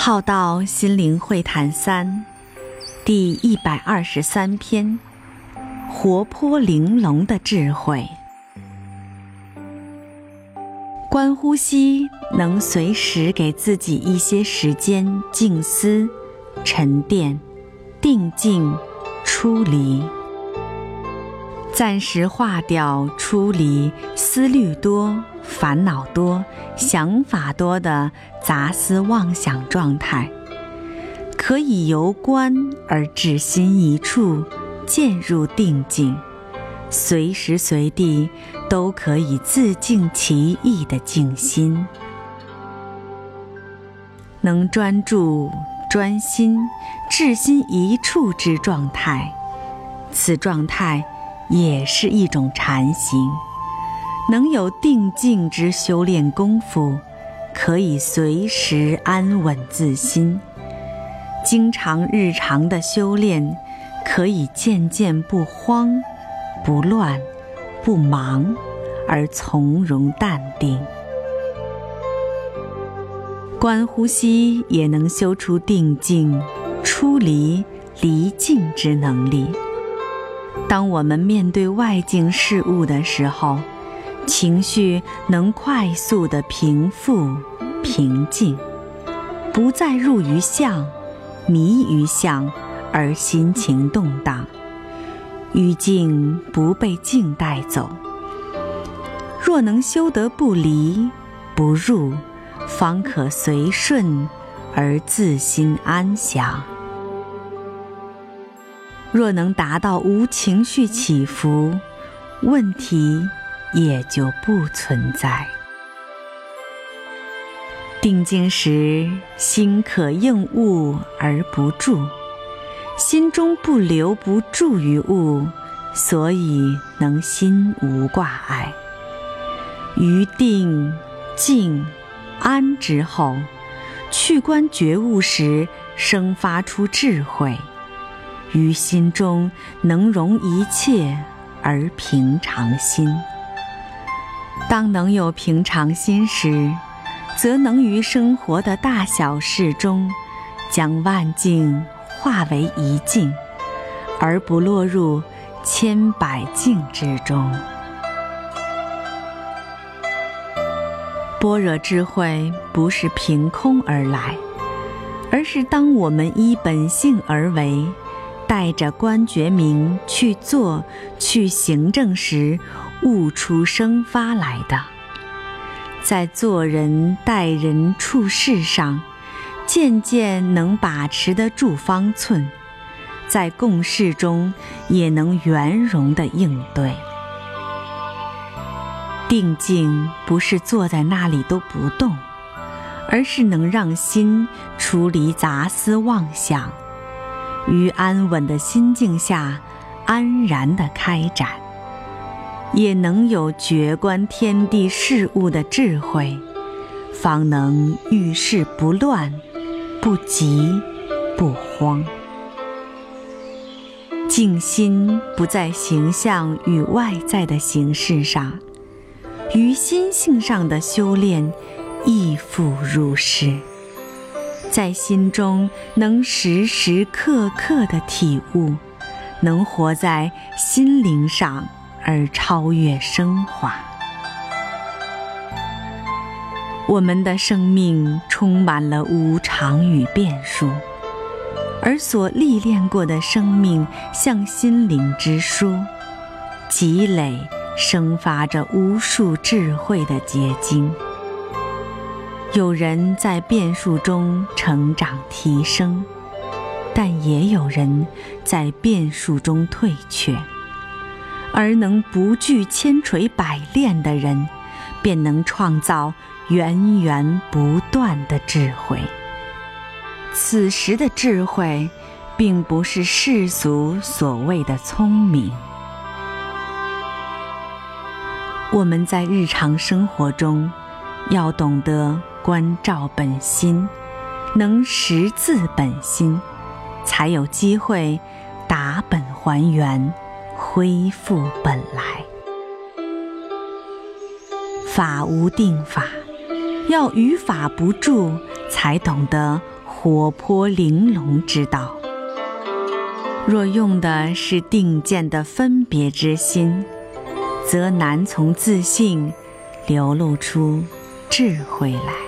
浩道心灵会谈三，第一百二十三篇：活泼玲珑的智慧。观呼吸，能随时给自己一些时间静思、沉淀、定静、出离，暂时化掉出离思虑多。烦恼多、想法多的杂思妄想状态，可以由观而至心一处，渐入定境，随时随地都可以自净其意的静心，能专注、专心、至心一处之状态，此状态也是一种禅行。能有定静之修炼功夫，可以随时安稳自心；经常日常的修炼，可以渐渐不慌、不乱、不忙，而从容淡定。观呼吸也能修出定静、出离离境之能力。当我们面对外境事物的时候，情绪能快速的平复、平静，不再入于相、迷于相而心情动荡，于境不被境带走。若能修得不离不入，方可随顺而自心安详。若能达到无情绪起伏，问题。也就不存在。定静时，心可应物而不住，心中不留不住于物，所以能心无挂碍。于定、静、安之后，去观觉悟时，生发出智慧，于心中能容一切而平常心。当能有平常心时，则能于生活的大小事中，将万境化为一境，而不落入千百境之中。般若智慧不是凭空而来，而是当我们依本性而为，带着观觉名去做、去行政时。悟出生发来的，在做人待人处事上，渐渐能把持得住方寸，在共事中也能圆融的应对。定静不是坐在那里都不动，而是能让心出离杂思妄想，于安稳的心境下安然的开展。也能有觉观天地事物的智慧，方能遇事不乱、不急、不慌。静心不在形象与外在的形式上，于心性上的修炼亦复如是。在心中能时时刻刻的体悟，能活在心灵上。而超越升华。我们的生命充满了无常与变数，而所历练过的生命像心灵之书，积累生发着无数智慧的结晶。有人在变数中成长提升，但也有人在变数中退却。而能不惧千锤百炼的人，便能创造源源不断的智慧。此时的智慧，并不是世俗所谓的聪明。我们在日常生活中，要懂得关照本心，能识自本心，才有机会打本还原。恢复本来，法无定法，要于法不住，才懂得活泼玲珑之道。若用的是定见的分别之心，则难从自性流露出智慧来。